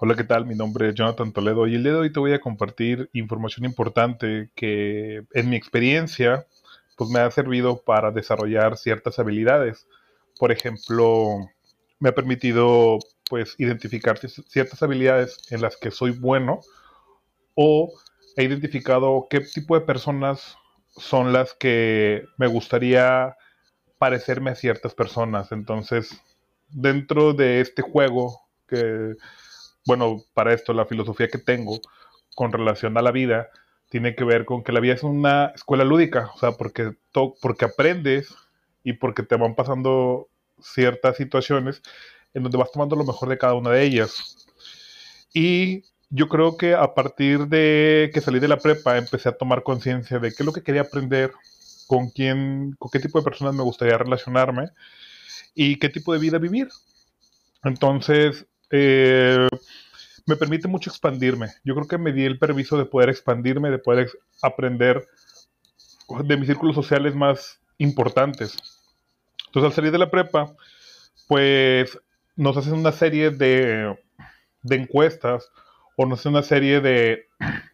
Hola, ¿qué tal? Mi nombre es Jonathan Toledo y el día de hoy te voy a compartir información importante que en mi experiencia pues me ha servido para desarrollar ciertas habilidades. Por ejemplo, me ha permitido pues identificar ciertas habilidades en las que soy bueno o he identificado qué tipo de personas son las que me gustaría parecerme a ciertas personas. Entonces, dentro de este juego que bueno, para esto la filosofía que tengo con relación a la vida tiene que ver con que la vida es una escuela lúdica, o sea, porque, porque aprendes y porque te van pasando ciertas situaciones en donde vas tomando lo mejor de cada una de ellas. Y yo creo que a partir de que salí de la prepa empecé a tomar conciencia de qué es lo que quería aprender, con quién, con qué tipo de personas me gustaría relacionarme y qué tipo de vida vivir. Entonces, eh, me permite mucho expandirme. Yo creo que me di el permiso de poder expandirme, de poder aprender de mis círculos sociales más importantes. Entonces, al salir de la prepa, pues nos hacen una serie de, encuestas o nos hacen una serie de,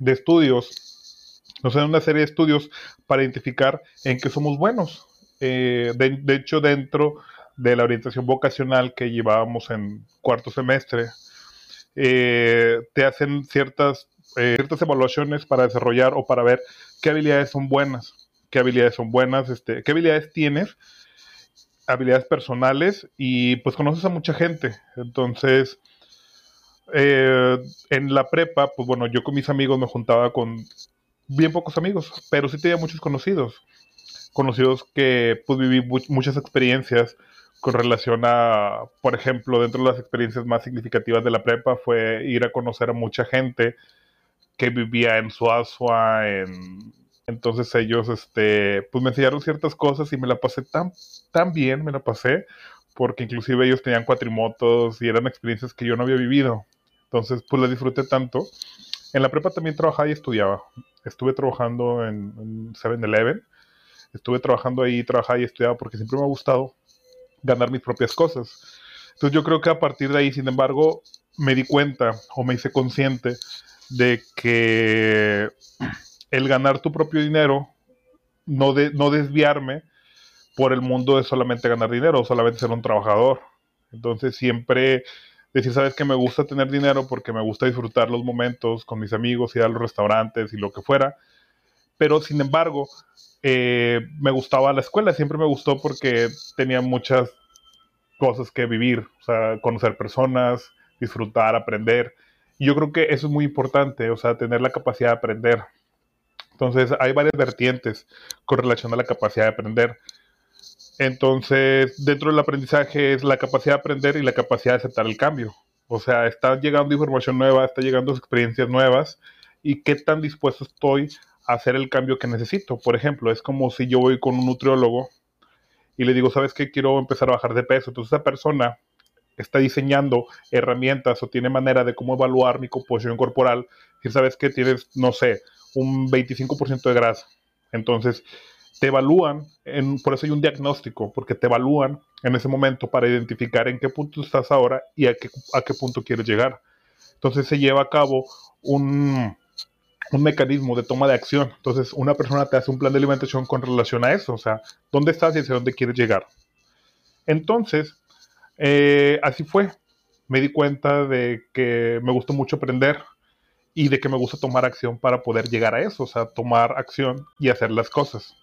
estudios, nos hacen una serie de estudios para identificar en qué somos buenos. Eh, de hecho, dentro de la orientación vocacional que llevábamos en cuarto semestre, eh, te hacen ciertas, eh, ciertas evaluaciones para desarrollar o para ver qué habilidades son buenas, qué habilidades son buenas, este, qué habilidades tienes, habilidades personales y pues conoces a mucha gente. Entonces, eh, en la prepa, pues bueno, yo con mis amigos me juntaba con bien pocos amigos, pero sí tenía muchos conocidos. Conocidos que pues viví muchas experiencias con relación a, por ejemplo, dentro de las experiencias más significativas de la prepa fue ir a conocer a mucha gente que vivía en Suazua, en... Entonces ellos, este, pues me enseñaron ciertas cosas y me la pasé tan, tan bien, me la pasé, porque inclusive ellos tenían cuatrimotos y eran experiencias que yo no había vivido. Entonces, pues las disfruté tanto. En la prepa también trabajaba y estudiaba. Estuve trabajando en, en 7-Eleven. Estuve trabajando ahí, trabajaba y estudiaba porque siempre me ha gustado ganar mis propias cosas. Entonces yo creo que a partir de ahí, sin embargo, me di cuenta o me hice consciente de que el ganar tu propio dinero, no, de, no desviarme por el mundo de solamente ganar dinero o solamente ser un trabajador. Entonces siempre decir, sabes que me gusta tener dinero porque me gusta disfrutar los momentos con mis amigos, ir a los restaurantes y lo que fuera. Pero sin embargo, eh, me gustaba la escuela, siempre me gustó porque tenía muchas cosas que vivir, o sea, conocer personas, disfrutar, aprender. Y yo creo que eso es muy importante, o sea, tener la capacidad de aprender. Entonces, hay varias vertientes con relación a la capacidad de aprender. Entonces, dentro del aprendizaje es la capacidad de aprender y la capacidad de aceptar el cambio. O sea, está llegando información nueva, está llegando experiencias nuevas y qué tan dispuesto estoy hacer el cambio que necesito. Por ejemplo, es como si yo voy con un nutriólogo y le digo, ¿sabes qué? Quiero empezar a bajar de peso. Entonces esa persona está diseñando herramientas o tiene manera de cómo evaluar mi composición corporal. Y sabes que tienes, no sé, un 25% de grasa. Entonces, te evalúan, en, por eso hay un diagnóstico, porque te evalúan en ese momento para identificar en qué punto estás ahora y a qué, a qué punto quieres llegar. Entonces se lleva a cabo un, un mecanismo de toma de acción. Entonces, una persona te hace un plan de alimentación con relación a eso, o sea, dónde estás y hacia dónde quieres llegar. Entonces, eh, así fue. Me di cuenta de que me gustó mucho aprender y de que me gusta tomar acción para poder llegar a eso, o sea, tomar acción y hacer las cosas.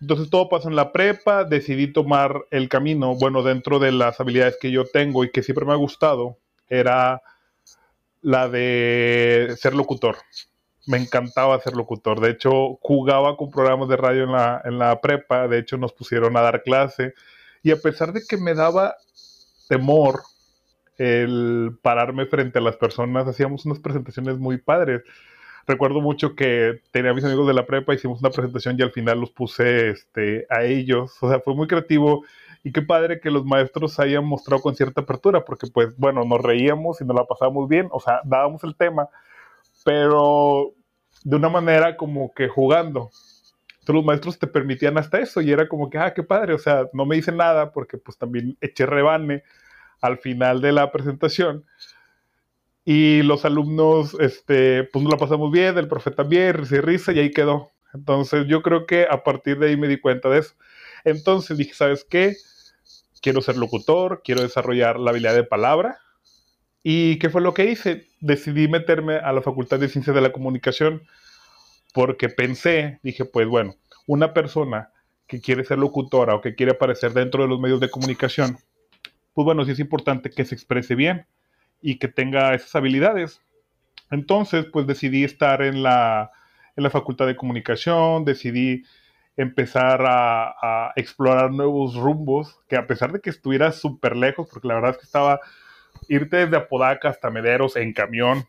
Entonces todo pasó en la prepa, decidí tomar el camino, bueno, dentro de las habilidades que yo tengo y que siempre me ha gustado, era la de ser locutor. Me encantaba ser locutor. De hecho, jugaba con programas de radio en la, en la prepa. De hecho, nos pusieron a dar clase. Y a pesar de que me daba temor el pararme frente a las personas, hacíamos unas presentaciones muy padres. Recuerdo mucho que tenía a mis amigos de la prepa, hicimos una presentación y al final los puse este, a ellos. O sea, fue muy creativo y qué padre que los maestros hayan mostrado con cierta apertura, porque pues bueno, nos reíamos y nos la pasábamos bien, o sea, dábamos el tema, pero de una manera como que jugando. Entonces los maestros te permitían hasta eso y era como que, ah, qué padre, o sea, no me dicen nada porque pues también eché rebane al final de la presentación. Y los alumnos, este, pues nos la pasamos bien, el profe también, risa y risa, y ahí quedó. Entonces yo creo que a partir de ahí me di cuenta de eso. Entonces dije, ¿sabes qué? Quiero ser locutor, quiero desarrollar la habilidad de palabra. ¿Y qué fue lo que hice? Decidí meterme a la Facultad de Ciencias de la Comunicación porque pensé, dije, pues bueno, una persona que quiere ser locutora o que quiere aparecer dentro de los medios de comunicación, pues bueno, sí es importante que se exprese bien y que tenga esas habilidades. Entonces, pues decidí estar en la, en la Facultad de Comunicación, decidí empezar a, explorar nuevos rumbos, que a pesar de que estuviera súper lejos, porque la verdad es que estaba irte desde Apodaca hasta Mederos en camión,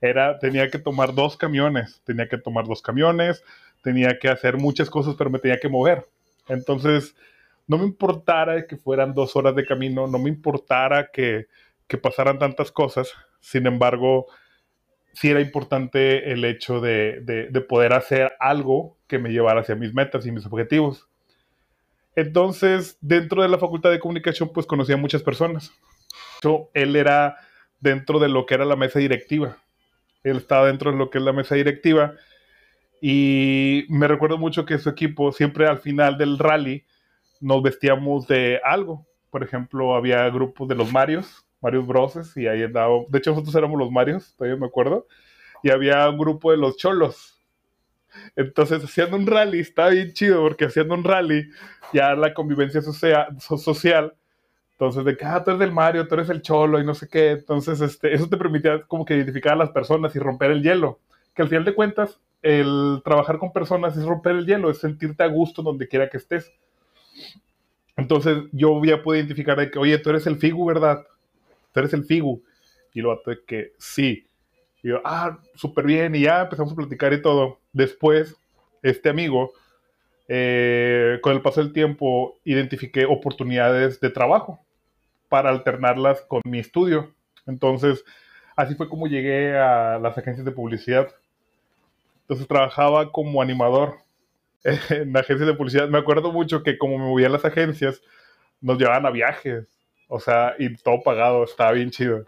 era, tenía que tomar dos camiones, tenía que tomar dos camiones, tenía que hacer muchas cosas, pero me tenía que mover. Entonces, no me importara que fueran dos horas de camino, no me importara que, que pasaran tantas cosas, sin embargo, sí era importante el hecho de, de, poder hacer algo que me llevara hacia mis metas y mis objetivos. Entonces, dentro de la Facultad de Comunicación, pues conocí a muchas personas. Yo, él era dentro de lo que era la mesa directiva. Él estaba dentro de lo que es la mesa directiva. Y me recuerdo mucho que su equipo, siempre al final del rally, nos vestíamos de algo. Por ejemplo, había grupos de los Marios, Marios Broses, y ahí andaba. De hecho, nosotros éramos los Marios, todavía me acuerdo. Y había un grupo de los Cholos. Entonces, haciendo un rally, estaba bien chido, porque haciendo un rally, ya la convivencia social entonces, de que, ah, tú eres del Mario, tú eres el Cholo y no sé qué. Entonces, este, eso te permitía como que identificar a las personas y romper el hielo. Que al final de cuentas, el trabajar con personas es romper el hielo, es sentirte a gusto donde quiera que estés. Entonces, yo ya pude identificar de que, oye, tú eres el Figu, ¿verdad? tú eres el Figu. Y lo de que sí. Y yo, ah, súper bien. Y ya empezamos a platicar y todo. Después, este amigo, eh, con el paso del tiempo, identifiqué oportunidades de trabajo para alternarlas con mi estudio. Entonces, así fue como llegué a las agencias de publicidad. Entonces, trabajaba como animador en agencias de publicidad. Me acuerdo mucho que como me movía a las agencias, nos llevaban a viajes o sea, y todo pagado, estaba bien chido.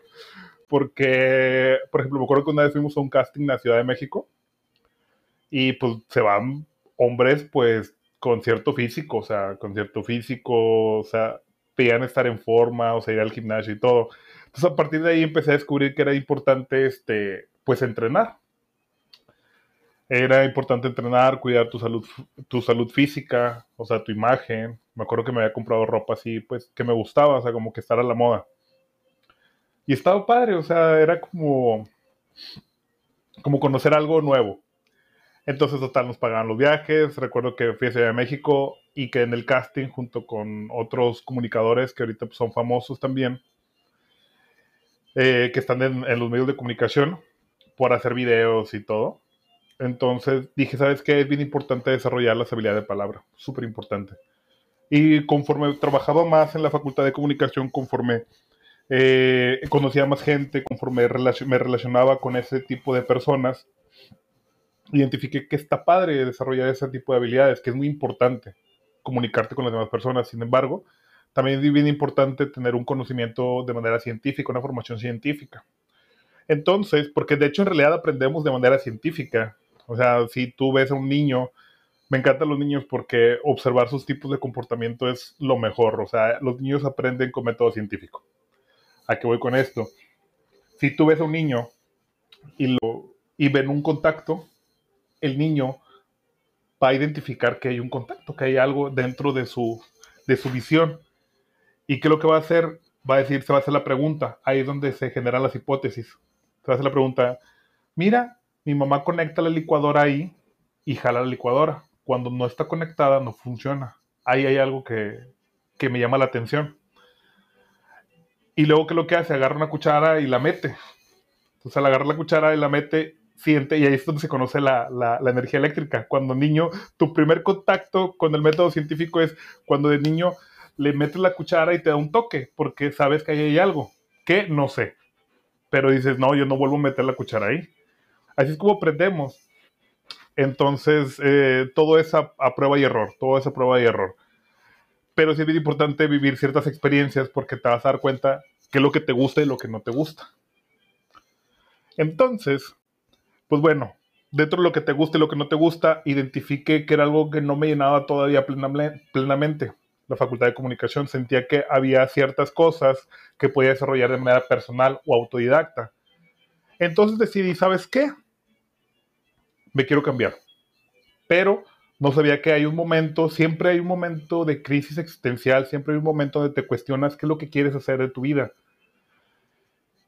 Porque, por ejemplo, me acuerdo que una vez fuimos a un casting en la Ciudad de México y pues se van hombres pues con cierto físico, o sea, con cierto físico, o sea, pedían estar en forma, o sea, ir al gimnasio y todo. Entonces a partir de ahí empecé a descubrir que era importante, este, pues entrenar. Era importante entrenar, cuidar tu salud, tu salud física, o sea, tu imagen, me acuerdo que me había comprado ropa así, pues, que me gustaba, o sea, como que estar a la moda. Y estaba padre, o sea, era como, como conocer algo nuevo. Entonces, total, nos pagaban los viajes. Recuerdo que fui a de México y que en el casting, junto con otros comunicadores que ahorita pues, son famosos también, eh, que están en, en, los medios de comunicación por hacer videos y todo. Entonces dije, ¿sabes qué? Es bien importante desarrollar las habilidades de palabra. Súper importante. Y conforme trabajaba más en la facultad de comunicación, conforme eh, conocía más gente, conforme me relacionaba con ese tipo de personas, identifiqué que está padre desarrollar ese tipo de habilidades, que es muy importante comunicarte con las demás personas. Sin embargo, también es bien importante tener un conocimiento de manera científica, una formación científica. Entonces, porque de hecho en realidad aprendemos de manera científica. O sea, si tú ves a un niño me encantan los niños porque observar sus tipos de comportamiento es lo mejor. O sea, los niños aprenden con método científico. ¿A qué voy con esto? Si tú ves a un niño y, lo, y ven un contacto, el niño va a identificar que hay un contacto, que hay algo dentro de su, de su visión. ¿Y qué es lo que va a hacer? Va a decir, se va a hacer la pregunta. Ahí es donde se generan las hipótesis. Se va a hacer la pregunta, mira, mi mamá conecta la licuadora ahí y jala la licuadora cuando no está conectada no funciona. Ahí hay algo que, me llama la atención. Y luego, ¿qué es lo que hace? Agarra una cuchara y la mete. Entonces, al agarrar la cuchara y la mete, siente, y ahí es donde se conoce la, energía eléctrica. Cuando niño, tu primer contacto con el método científico es cuando de niño le metes la cuchara y te da un toque, porque sabes que ahí hay algo. que No sé. Pero dices, no, yo no vuelvo a meter la cuchara ahí. Así es como aprendemos. Entonces, eh, todo es a, prueba y error, todo es a prueba y error. Pero sí es bien importante vivir ciertas experiencias porque te vas a dar cuenta qué es lo que te gusta y lo que no te gusta. Entonces, pues bueno, dentro de lo que te gusta y lo que no te gusta, identifiqué que era algo que no me llenaba todavía plenamente. La facultad de comunicación sentía que había ciertas cosas que podía desarrollar de manera personal o autodidacta. Entonces decidí, ¿sabes qué? Me quiero cambiar. Pero no sabía que hay un momento, siempre hay un momento de crisis existencial, siempre hay un momento donde te cuestionas qué es lo que quieres hacer de tu vida.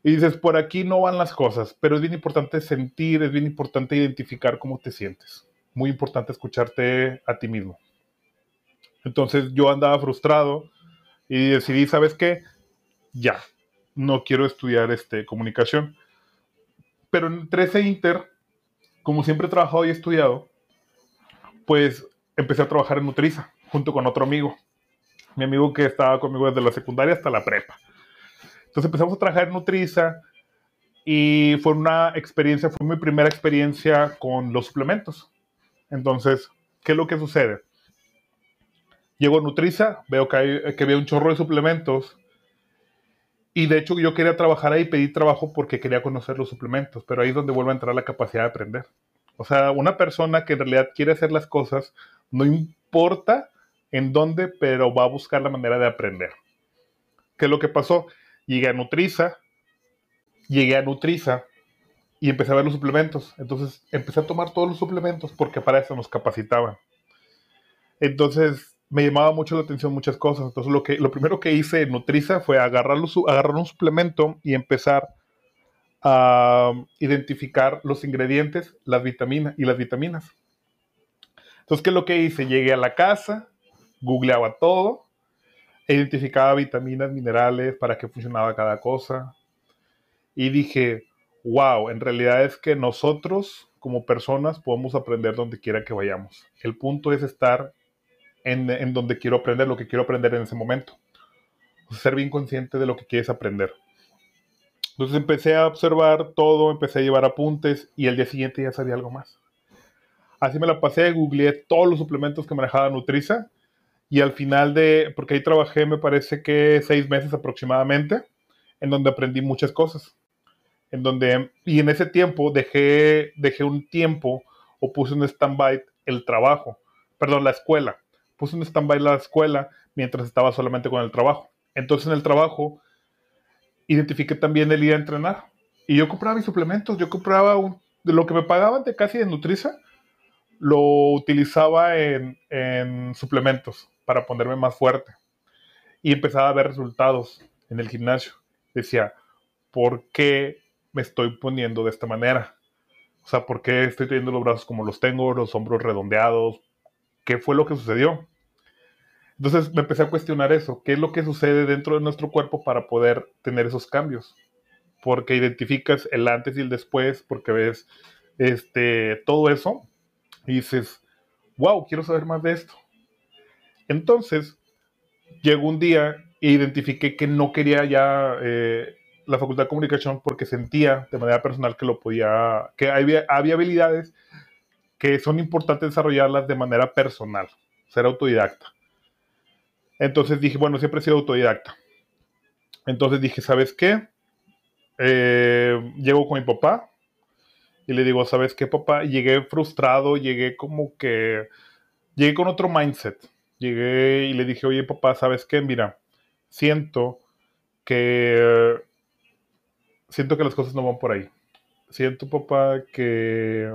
Y dices, por aquí no van las cosas, pero es bien importante sentir, es bien importante identificar cómo te sientes. Muy importante escucharte a ti mismo. Entonces yo andaba frustrado y decidí, ¿sabes qué? Ya, no quiero estudiar este, comunicación. Pero entre ese inter, como siempre he trabajado y estudiado, pues empecé a trabajar en Nutriza, junto con otro amigo. Mi amigo que estaba conmigo desde la secundaria hasta la prepa. Entonces empezamos a trabajar en Nutriza y fue una experiencia, fue mi primera experiencia con los suplementos. Entonces, ¿qué es lo que sucede? Llego a Nutriza, veo que, hay, que había un chorro de suplementos y de hecho yo quería trabajar ahí, pedí trabajo porque quería conocer los suplementos, pero ahí es donde vuelve a entrar la capacidad de aprender. O sea, una persona que en realidad quiere hacer las cosas, no importa en dónde, pero va a buscar la manera de aprender. ¿Qué es lo que pasó? Llegué a Nutriza, llegué a Nutriza y empecé a ver los suplementos. Entonces empecé a tomar todos los suplementos porque para eso nos capacitaban. Entonces me llamaba mucho la atención muchas cosas. Entonces lo, que, lo primero que hice en Nutriza fue agarrar, agarrar un suplemento y empezar a identificar los ingredientes, las vitaminas y las vitaminas. Entonces, ¿qué es lo que hice? Llegué a la casa, googleaba todo identificaba vitaminas, minerales, para qué funcionaba cada cosa. Y dije, wow, en realidad es que nosotros como personas podemos aprender donde quiera que vayamos. El punto es estar en, donde quiero aprender, lo que quiero aprender en ese momento. ser bien consciente de lo que quieres aprender. Entonces empecé a observar todo, empecé a llevar apuntes y el día siguiente ya sabía algo más. Así me la pasé, googleé todos los suplementos que manejaba Nutriza y al final de, porque ahí trabajé me parece que seis meses aproximadamente, en donde aprendí muchas cosas. En donde, y en ese tiempo dejé, dejé un tiempo o puse un stand-by el trabajo, perdón, la escuela. Puse un stand-by la escuela mientras estaba solamente con el trabajo. Entonces en el trabajo identifiqué también el ir a entrenar. Y yo compraba mis suplementos, yo compraba un, de lo que me pagaban de casi de Nutriza, lo utilizaba en, en suplementos para ponerme más fuerte. Y empezaba a ver resultados en el gimnasio. Decía, ¿por qué me estoy poniendo de esta manera? O sea, ¿por qué estoy teniendo los brazos como los tengo, los hombros redondeados? ¿Qué fue lo que sucedió? Entonces me empecé a cuestionar eso. ¿Qué es lo que sucede dentro de nuestro cuerpo para poder tener esos cambios? Porque identificas el antes y el después, porque ves este, todo eso y dices, wow, quiero saber más de esto. Entonces, llegó un día e identifiqué que no quería ya eh, la facultad de comunicación porque sentía de manera personal que lo podía, que había, había habilidades que son importantes desarrollarlas de manera personal, ser autodidacta. Entonces dije, bueno, siempre he sido autodidacta. Entonces dije, ¿sabes qué? Eh, llego con mi papá y le digo, ¿sabes qué, papá? llegué frustrado, llegué como que, llegué con otro mindset llegué y le dije, oye papá, ¿sabes qué? Mira, siento que siento que las cosas no van por ahí. Siento, papá, que,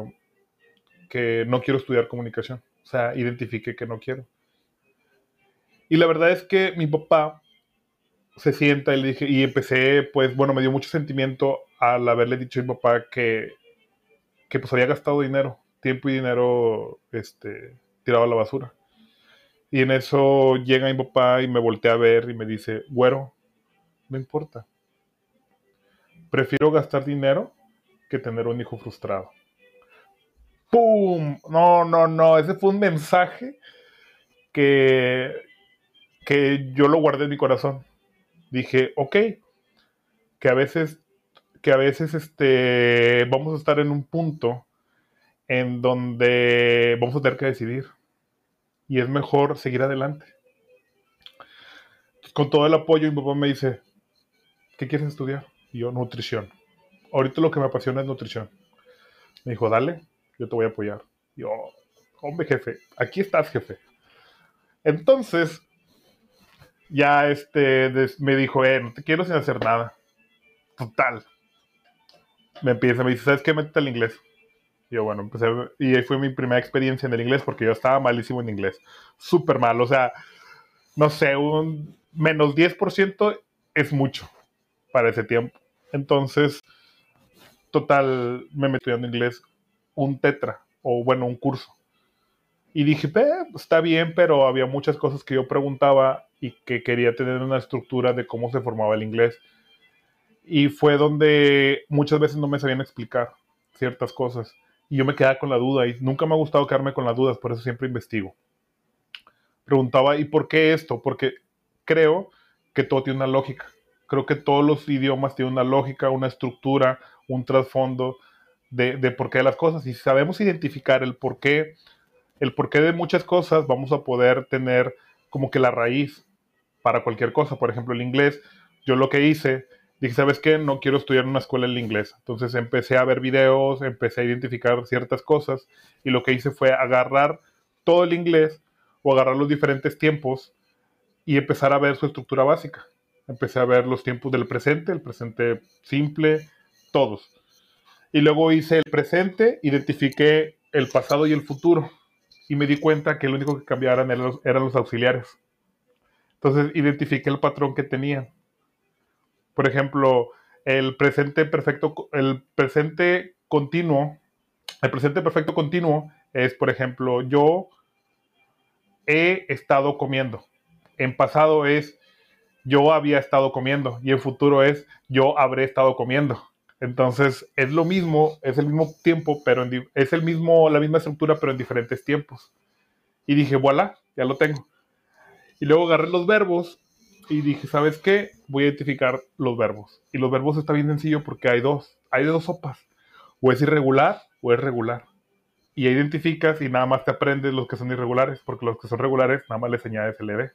que no quiero estudiar comunicación. O sea, identifique que no quiero. Y la verdad es que mi papá se sienta y le dije, y empecé, pues bueno, me dio mucho sentimiento al haberle dicho a mi papá que, que pues había gastado dinero, tiempo y dinero este, tirado a la basura. Y en eso llega mi papá y me voltea a ver y me dice, güero, no importa. Prefiero gastar dinero que tener un hijo frustrado. ¡Pum! No, no, no. Ese fue un mensaje que, que yo lo guardé en mi corazón. Dije, ok, que a veces, que a veces este, vamos a estar en un punto en donde vamos a tener que decidir y es mejor seguir adelante. Con todo el apoyo, mi papá me dice, ¿qué quieres estudiar? Y yo, nutrición. ahorita lo que me apasiona es nutrición. Me dijo, dale, yo te voy a apoyar. Yo, hombre, jefe, aquí estás, jefe. Entonces, ya este, me dijo, eh, no te quiero sin hacer nada. Total. Me empieza, me dice, ¿sabes qué? Métete al inglés. Y yo, bueno, empecé, y ahí fue mi primera experiencia en el inglés porque yo estaba malísimo en inglés. Súper mal, o sea, no sé, un menos 10% es mucho para ese tiempo. Entonces, total, me metí en inglés un tetra, o bueno, un curso. Y dije, está bien, pero había muchas cosas que yo preguntaba y que quería tener una estructura de cómo se formaba el inglés. Y fue donde muchas veces no me sabían explicar ciertas cosas. Y yo me quedaba con la duda y nunca me ha gustado quedarme con las dudas, por eso siempre investigo. Preguntaba, ¿y por qué esto? Porque creo que todo tiene una lógica. Creo que todos los idiomas tienen una lógica, una estructura, un trasfondo de, de por qué las cosas. Y si sabemos identificar el por qué el porqué de muchas cosas, vamos a poder tener como que la raíz para cualquier cosa. Por ejemplo, el inglés, yo lo que hice, dije, ¿sabes qué? No quiero estudiar en una escuela en inglés. Entonces empecé a ver videos, empecé a identificar ciertas cosas y lo que hice fue agarrar todo el inglés o agarrar los diferentes tiempos y empezar a ver su estructura básica. Empecé a ver los tiempos del presente, el presente simple, todos. Y luego hice el presente, identifiqué el pasado y el futuro y me di cuenta que lo único que cambiaran eran los, auxiliares. Entonces identifiqué el patrón que tenía. Por ejemplo, el presente perfecto, el presente continuo, el presente perfecto continuo es, por ejemplo, yo he estado comiendo. En pasado es yo había estado comiendo y en futuro es yo habré estado comiendo. Entonces es lo mismo, es el mismo tiempo, pero es el mismo, la misma estructura, pero en diferentes tiempos. Y dije, voilà, ya lo tengo. Y luego agarré los verbos y dije, ¿sabes qué? Voy a identificar los verbos. Y los verbos está bien sencillo porque hay dos, hay dos sopas. O es irregular o es regular. Y identificas y nada más te aprendes los que son irregulares, porque los que son regulares nada más les añades el ED.